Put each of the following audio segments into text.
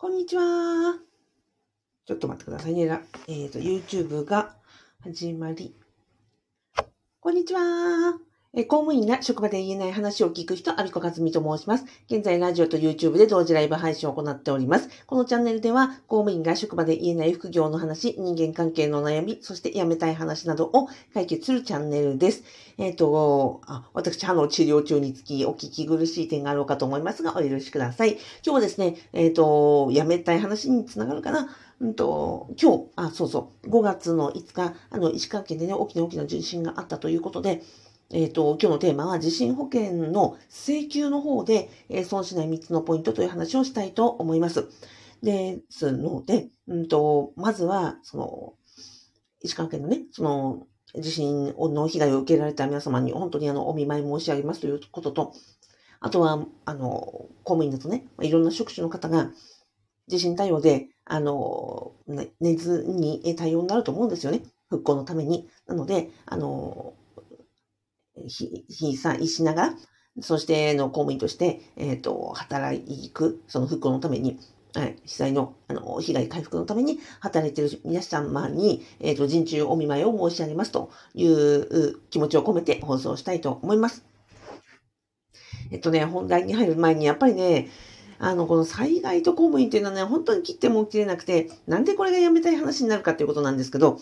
こんにちは。ちょっと待ってくださいね。えっ、と、YouTube が始まり。こんにちは。公務員が職場で言えない話を聞く人、アビコカズミと申します。現在、ラジオと YouTube で同時ライブ配信を行っております。このチャンネルでは、公務員が職場で言えない副業の話、人間関係の悩み、そして辞めたい話などを解決するチャンネルです。えっ、と、あ、私、歯の治療中につき、お聞き苦しい点があろうかと思いますが、お許しください。今日はですね、えっ、と、辞めたい話につながるかなうんと、今日、あ、そうそう、5月の5日、あの、石川県でね、大きな大きな地震があったということで、えっ、と、今日のテーマは地震保険の請求の方で、えー損しない3つのポイントという話をしたいと思います。ですので、うんと、まずは、その、石川県のね、その、地震の被害を受けられた皆様に本当にあの、お見舞い申し上げますということと、あとは、あの、公務員だとね、いろんな職種の方が、地震対応で、あの、ね寝ずに対応になると思うんですよね。復興のために。なので、あの、ひ、ひさんしながら、そして、の公務員として、えっ、と、働いく、その復興のために、はい、被災の、あの、被害回復のために働いている皆様に、えっ、と、人中お見舞いを申し上げますというう気持ちを込めて放送したいと思います。えっとね、本題に入る前に、やっぱりね、あの、この災害と公務員っていうのはね、本当に切っても切れなくて、なんでこれがやめたい話になるかっていうことなんですけど、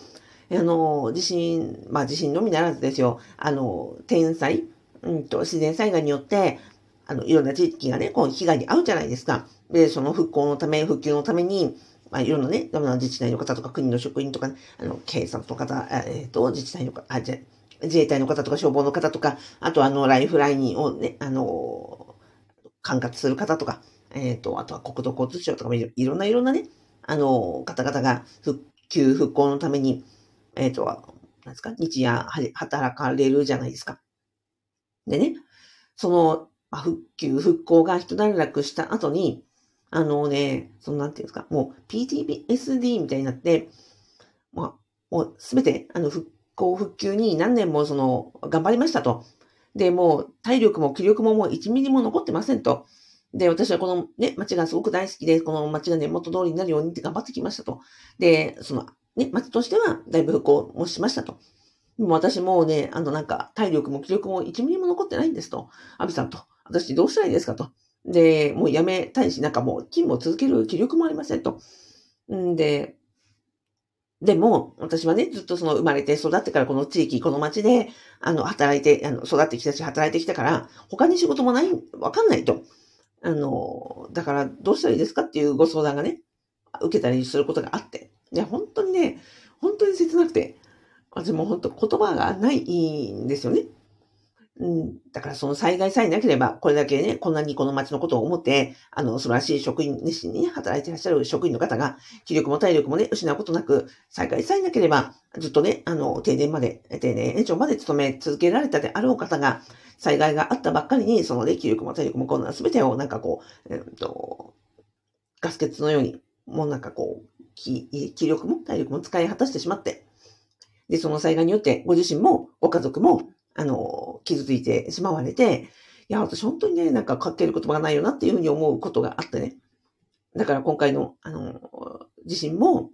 あの、地震、まあ地震のみならずですよ、あの、天災、うんと、自然災害によって、あの、いろんな地域がね、こう、被害に遭うじゃないですか。で、その復興のため、復旧のために、まあ、いろんなね、いろんな自治体の方とか、国の職員とか、ね、あの、警察の方、えっ、と、自治体の方、あ、じゃ、自衛隊の方とか、消防の方とか、あと、あの、ライフラインをね、あの、管轄する方とか、えっ、と、あとは国土交通省とかもいろいろんないろんなね、あの、方々が復旧、復興のために、えっ、と、なんですか、日夜働かれるじゃないですか。でね、その、まあ復旧、復興が一段落した後に、あのね、そのなんていうんですか、もう PTSD みたいになって、まあ、もうすべて、あの、復興、復旧に何年もその、頑張りましたと。で、もう体力も気力ももう1ミリも残ってませんと。で、私はこのね、町がすごく大好きで、この町がね、元通りになるようにって頑張ってきましたと。で、その、ね、町としては、だいぶ復興もしましたと。でも私もうね、あのなんか、体力も気力も1ミリも残ってないんですと。アビさんと。私どうしたらいいですかと。で、もうやめたいし、なんかもう勤務を続ける気力もありませんと。んで、でも、私はね、ずっとその生まれて育ってからこの地域、この町で、あの、働いて、あの、育ってきたし、働いてきたから、他に仕事もない、わかんないと。あの、だからどうしたらいいですかっていうご相談がね、受けたりすることがあって。で、本当にね、本当に切なくて、私も本当言葉がないんですよね。うん、だからその災害さえなければ、これだけね、こんなにこの町のことを思って、あの、素晴らしい職員、熱心にね、働いていらっしゃる職員の方が、気力も体力もね、失うことなく、災害さえなければ、ずっとね、あの、定年まで、定年延長まで勤め続けられたであろう方が、災害があったばっかりに、そのね、気力も体力もこんな全てをなんかこう、えっと、ガス欠のように、もうなんかこう、気気力も体力も使い果たしてしまって、で、その災害によって、ご自身も、ご家族も、あの、傷ついてしまわれて、いや、私本当にね、なんか書ける言葉がないよなっていうふうに思うことがあってね。だから今回の、あの、自身も、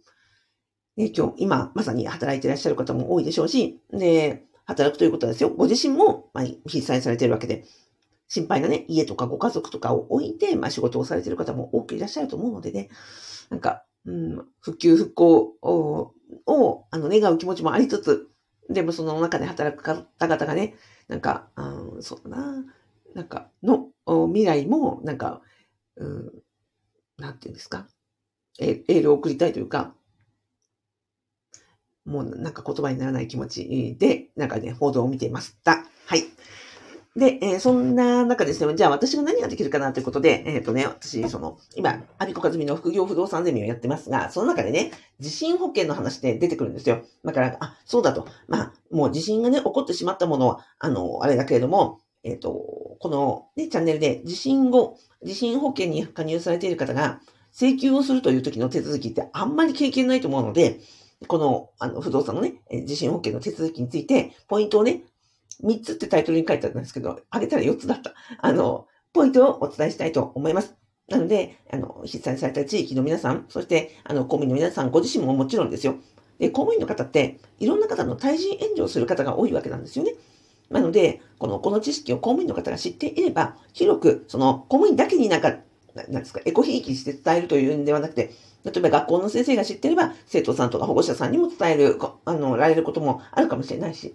ね、今日、今、まさに働いていらっしゃる方も多いでしょうし、で、働くということですよ。ご自身も、まあ、被災されているわけで、心配なね、家とかご家族とかを置いて、まあ、仕事をされている方も多くいらっしゃると思うのでね、なんか、うん、復旧復興を、をあの、願う気持ちもありつつ、でもその中で働く方々がね、なんか、あそうだな、なんか、の未来も、なんか、うん、なんていうんですか、エールを送りたいというか、もうなんか言葉にならない気持ちで、なんかね、報道を見ていました。はい。で、えーそんな中ですね、じゃあ私が何ができるかなということで、えっ、とね、私、その、今、アビコカズミの副業不動産ゼミをやってますが、その中でね、地震保険の話で出てくるんですよ。だから、あ、そうだと。まあ、もう地震がね、起こってしまったものは、あの、あれだけれども、えっ、と、このね、チャンネルで地震後、地震保険に加入されている方が、請求をするという時の手続きってあんまり経験ないと思うので、この、あの、不動産のね、地震保険の手続きについて、ポイントをね、3つってタイトルに書いてあったんですけど、あげたら4つだった。あの、ポイントをお伝えしたいと思います。なので、あの、被災された地域の皆さん、そして、あの、公務員の皆さん、ご自身ももちろんですよ。で、公務員の方って、いろんな方の対人援助をする方が多いわけなんですよね。なので、この、この知識を公務員の方が知っていれば、広く、その、公務員だけになんか、なんですか、エコひいきして伝えるというんではなくて、例えば学校の先生が知っていれば、生徒さんとか保護者さんにも伝える、あの、られることもあるかもしれないし、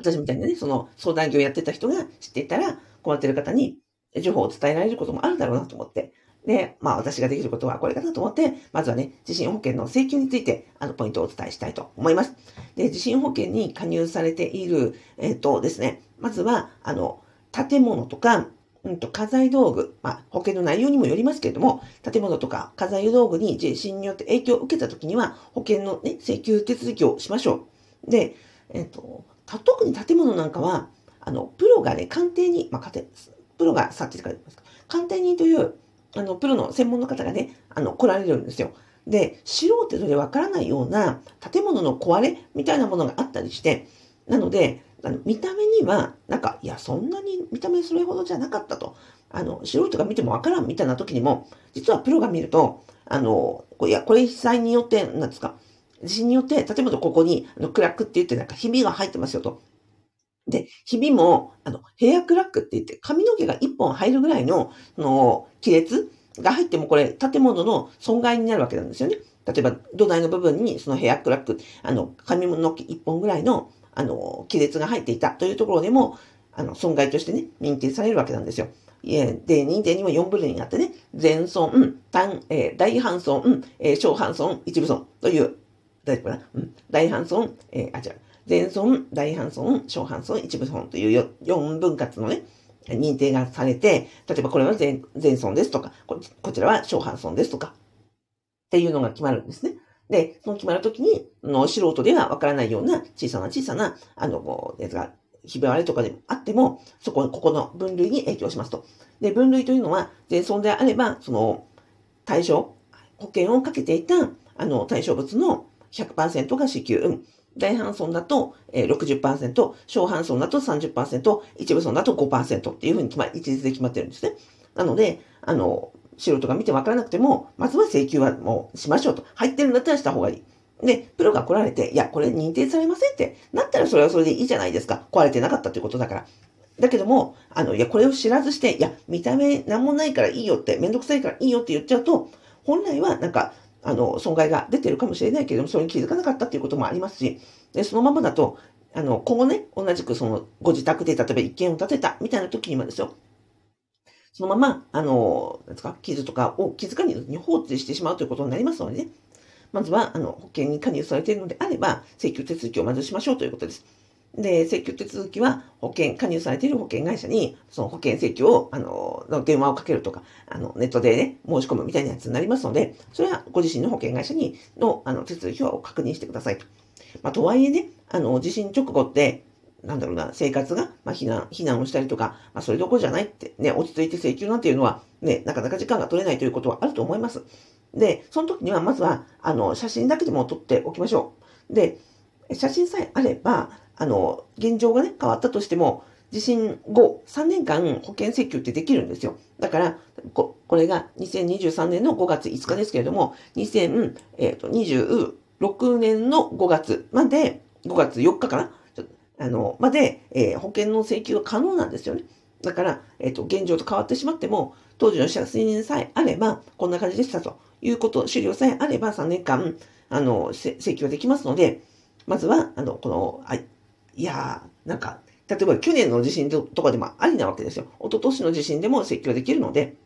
私みたいなね、その相談業やってた人が知っていたら、困ってる方に情報を伝えられることもあるだろうなと思って。で、まあ私ができることはこれかなと思って、まずはね、地震保険の請求について、あの、ポイントをお伝えしたいと思います。で、地震保険に加入されている、えっ、ー、とですね、まずは、あの、建物とか、うんと、家財道具、まあ、保険の内容にもよりますけれども、建物とか家財道具に地震によって影響を受けたときには、保険のね、請求手続きをしましょう。で、えっ、ー、と、特に建物なんかは、あの、プロがね、鑑定に、まあ、プロがさっき書いてますか、鑑定人という、あの、プロの専門の方がね、あの、来られるんですよ。で、素人でわからないような建物の壊れみたいなものがあったりして、なので、あの見た目には、なんか、いや、そんなに見た目それほどじゃなかったと。あの、素人が見てもわからんみたいな時にも、実はプロが見ると、あの、いや、これ被災によって、なんですか、地震によって、例えばここに、あの、クラックって言ってなんかひびが入ってますよと。で、ひびも、あの、ヘアクラックって言って、髪の毛が一本入るぐらいの、その、亀裂が入ってもこれ、建物の損害になるわけなんですよね。例えば、土台の部分にそのヘアクラック、あの、髪の毛一本ぐらいの、あの、亀裂が入っていたというところでも、あの、損害としてね、認定されるわけなんですよ。で、認定にも4部類があってね、全損、単、えー、大半損、えー、小半損、一部損という、大丈夫かな、うん、大半損、えー、あ、違う、全損、大半損、小半損、一部損という4分割のね、認定がされて、例えばこれは全全損ですとかこ、こちらは小半損ですとか、っていうのが決まるんですね。で、その決まるときに、の素人ではわからないような小さな小さな、あの、こうやつが、ひび割れとかであっても、そこ、ここの分類に影響しますと。で、分類というのは、全損であれば、その、対象、保険をかけていた、あの、対象物の100%が支給。大半損だと60%、小半損だと30%、一部損だと5%っていうふうに決ま、一律で決まってるんですね。なので、あの、素人が見てわからなくても、まずは請求はもうしましょうと。入ってるんだったらした方がいい。で、プロが来られて、いや、これ認定されませんって、なったらそれはそれでいいじゃないですか。壊れてなかったということだから。だけども、あの、いや、これを知らずして、いや、見た目なんもないからいいよって、めんどくさいからいいよって言っちゃうと、本来はなんか、あの、損害が出てるかもしれないけれども、それに気づかなかったっていうこともありますし、で、そのままだと、あの、今後ね、同じくその、ご自宅で例えば一件を建てたみたいな時にもですよ、そのまま、あの、なんですか、傷とかを気づかずに放置してしまうということになりますのでね、まずは、あの、保険に加入されているのであれば、請求手続きをまずしましょうということです。で、請求手続きは、保険、加入されている保険会社に、その保険請求を、あの、電話をかけるとか、あの、ネットでね、申し込むみたいなやつになりますので、それはご自身の保険会社に、の、あの、手続きを確認してくださいと。まあ、とはいえね、あの、地震直後って、なんだろうな、生活が、まあ、避難、避難をしたりとか、まあ、それどころじゃないって、ね、落ち着いて請求なんていうのは、ね、なかなか時間が取れないということはあると思います。で、その時には、まずは、あの、写真だけでも撮っておきましょう。で、写真さえあれば、あの、現状がね、変わったとしても、地震後3年間保険請求ってできるんですよ。だから、ここれが2023年の5月5日ですけれども、2026年の5月まで、5月4日かな？あの、まで、えー、保険の請求が可能なんですよね。だから、えっ、ー、と、現状と変わってしまっても、当時の写真さえあれば、こんな感じでしたということ、資料さえあれば3年間、あの、請求できますので、まずは、あの、この、いやー、なんか、例えば去年の地震とかでもありなわけですよ。一昨年の地震でも請求できるので、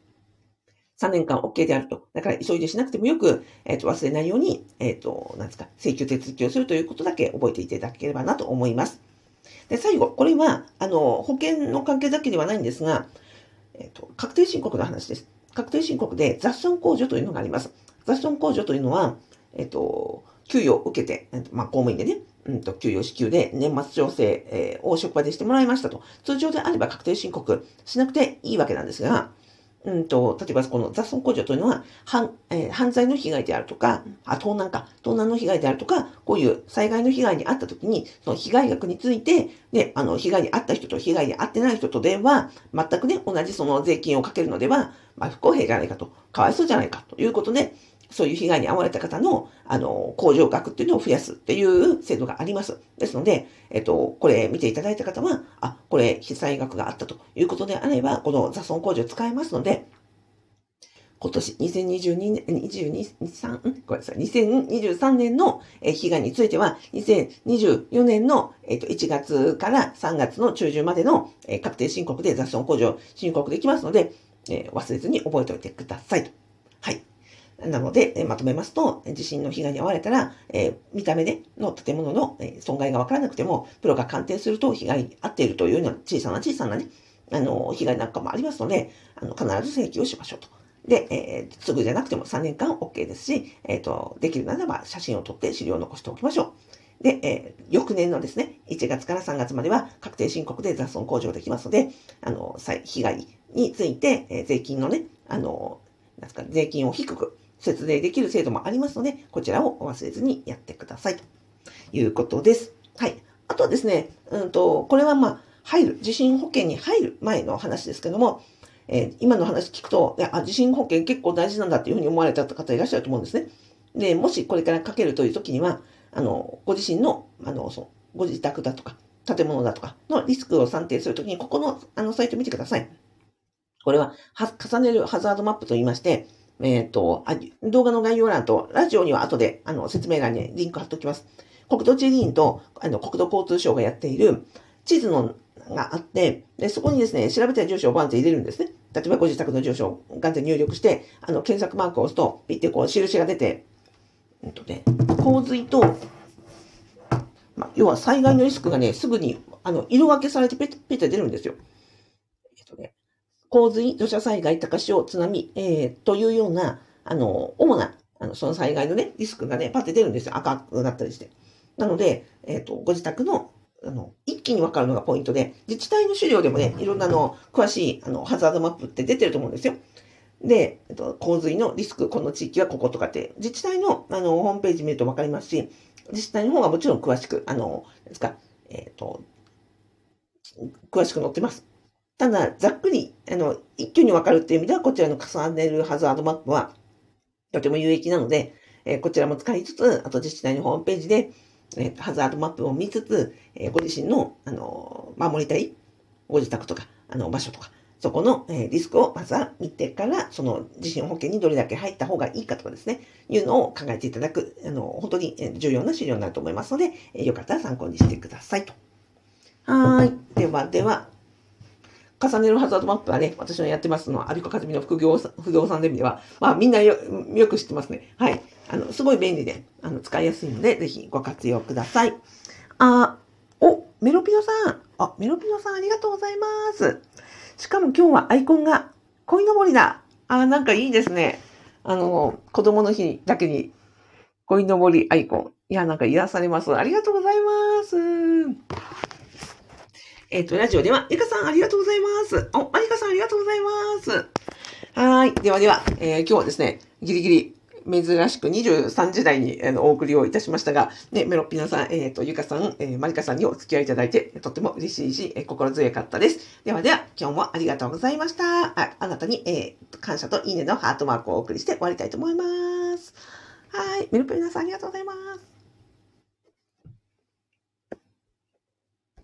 3年間 OK であると。だから急いでしなくてもよく、えっ、ー、と、忘れないように、えっ、ー、と、なんですか、請求手続きをするということだけ覚えていただければなと思います。で、最後、これは、あの、保険の関係だけではないんですが、えっ、と、確定申告の話です。確定申告で雑損控除というのがあります。雑損控除というのは、えっ、と、給与を受けて、まあ、公務員でね、うんと、給与支給で年末調整、えー、を職場でしてもらいましたと。通常であれば確定申告しなくていいわけなんですが、うんと、例えばこの雑損控除というのは、犯、えー、犯罪の被害であるとか、あ、盗難か、盗難の被害であるとか、こういう災害の被害に遭った時に、その被害額について、ね、あの、被害に遭った人と被害に遭ってない人とでは、全くね、同じその税金をかけるのでは、まあ、不公平じゃないかと、かわいそうじゃないかということで、そういう被害に遭われた方の、あの、控除額っていうのを増やすっていう制度があります。ですので、えっと、これ見ていただいた方は、あ、これ被災額があったということであれば、この雑損控除使えますので、今年2022年、22、23、ごめんなさい、2023年の被害については、2024年の1月から3月の中旬までの確定申告で雑損控除申告できますので、忘れずに覚えておいてくださいと。はい。なので、えまとめますと、地震の被害に遭われたら、え、見た目での建物の、え損害がわからなくても、プロが鑑定すると被害に遭っているというような小さな小さなね、あの、被害なんかもありますので、あの、必ず請求をしましょうと。で、えー、すぐじゃなくても3年間 OK ですし、えっ、ー、と、できるならば写真を撮って資料を残しておきましょう。で、えー、翌年のですね、1月から3月までは確定申告で雑損控除できますので、あの、被害について、え、税金のね、あの、なんですか、税金を低く節税できる制度もありますので、こちらを忘れずにやってください。ということです。はい。あとはですね、うんと、これはまあ、入る、地震保険に入る前の話ですけども、えー、今の話聞くと、いや、地震保険結構大事なんだっていうふうに思われた方いらっしゃると思うんですね。で、もしこれからかけるという時には、あの、ご自身の、あの、そ、ご自宅だとか、建物だとかのリスクを算定するときに、ここの、あの、サイト見てください。これは、は、重ねるハザードマップと言いまして、えっ、ー、とあ、動画の概要欄と、ラジオには後で、あの、説明欄にリンク貼っておきます。国土地理院と、あの、国土交通省がやっている地図の、があって、で、そこにですね、調べたい住所をバンって入れるんですね。例えばご自宅の住所をガンって入力して、あの、検索マークを押すと、ピッてこう、印が出て、うんとね、洪水と、まあ、要は災害のリスクがね、すぐに、あの、色分けされてペッペッて出るんですよ。えっとね、洪水、土砂災害、高潮、津波、えー、というような、あの、主な、あの、その災害のね、リスクがね、パッて出るんですよ。赤くなったりして。なので、えっ、ー、と、ご自宅の、あの、一気にわかるのがポイントで、自治体の資料でもね、いろんなの、詳しい、あの、ハザードマップって出てると思うんですよ。で、えっと、洪水のリスク、この地域はこことかって、自治体の、あの、ホームページ見るとわかりますし、自治体の方がもちろん詳しく、あの、ですか、えっ、ー、と、詳しく載ってます。ただ、ざっくり、あの、一挙にわかるっていう意味では、こちらの重ねるハザードマップは、とても有益なので、えー、こちらも使いつつ、あと自治体のホームページで、えー、ハザードマップを見つつ、えー、ご自身の、あの、守りたいご自宅とか、あの、場所とか、そこの、えリスクをまずは見てから、その地震保険にどれだけ入った方がいいかとかですね、いうのを考えていただく、あの、本当に重要な資料になると思いますので、えよかったら参考にしてくださいと。はい。ではでは、重ねるハザードマップはね、私のやってますのは、アビコカズミの副業不動産ゼミでは、まあみんなよよく知ってますね。はい。あの、すごい便利で、あの、使いやすいので、ぜひご活用ください。あ、お、メロピノさん。あ、メロピノさんありがとうございます。しかも今日はアイコンが、鯉のぼりだ。あ、なんかいいですね。あの、子供の日だけに、鯉のぼりアイコン。いや、なんか癒されます。ありがとうございます。えっ、ー、と、ラジオでは、ゆかさんありがとうございます。お、まりかさんありがとうございます。はい。ではでは、えー、今日はですね、ギリギリ、珍しく23時台に、あのお送りをいたしましたが、ね、メロッピナさん、えっ、ー、と、ゆかさん、えー、まりかさんにお付き合いいただいて、とっても嬉しいし、えー、心強かったです。ではでは、今日もありがとうございました。ああなたに、えー、感謝といいねのハートマークをお送りして終わりたいと思います。はい。メロッピナさんありがとうございます。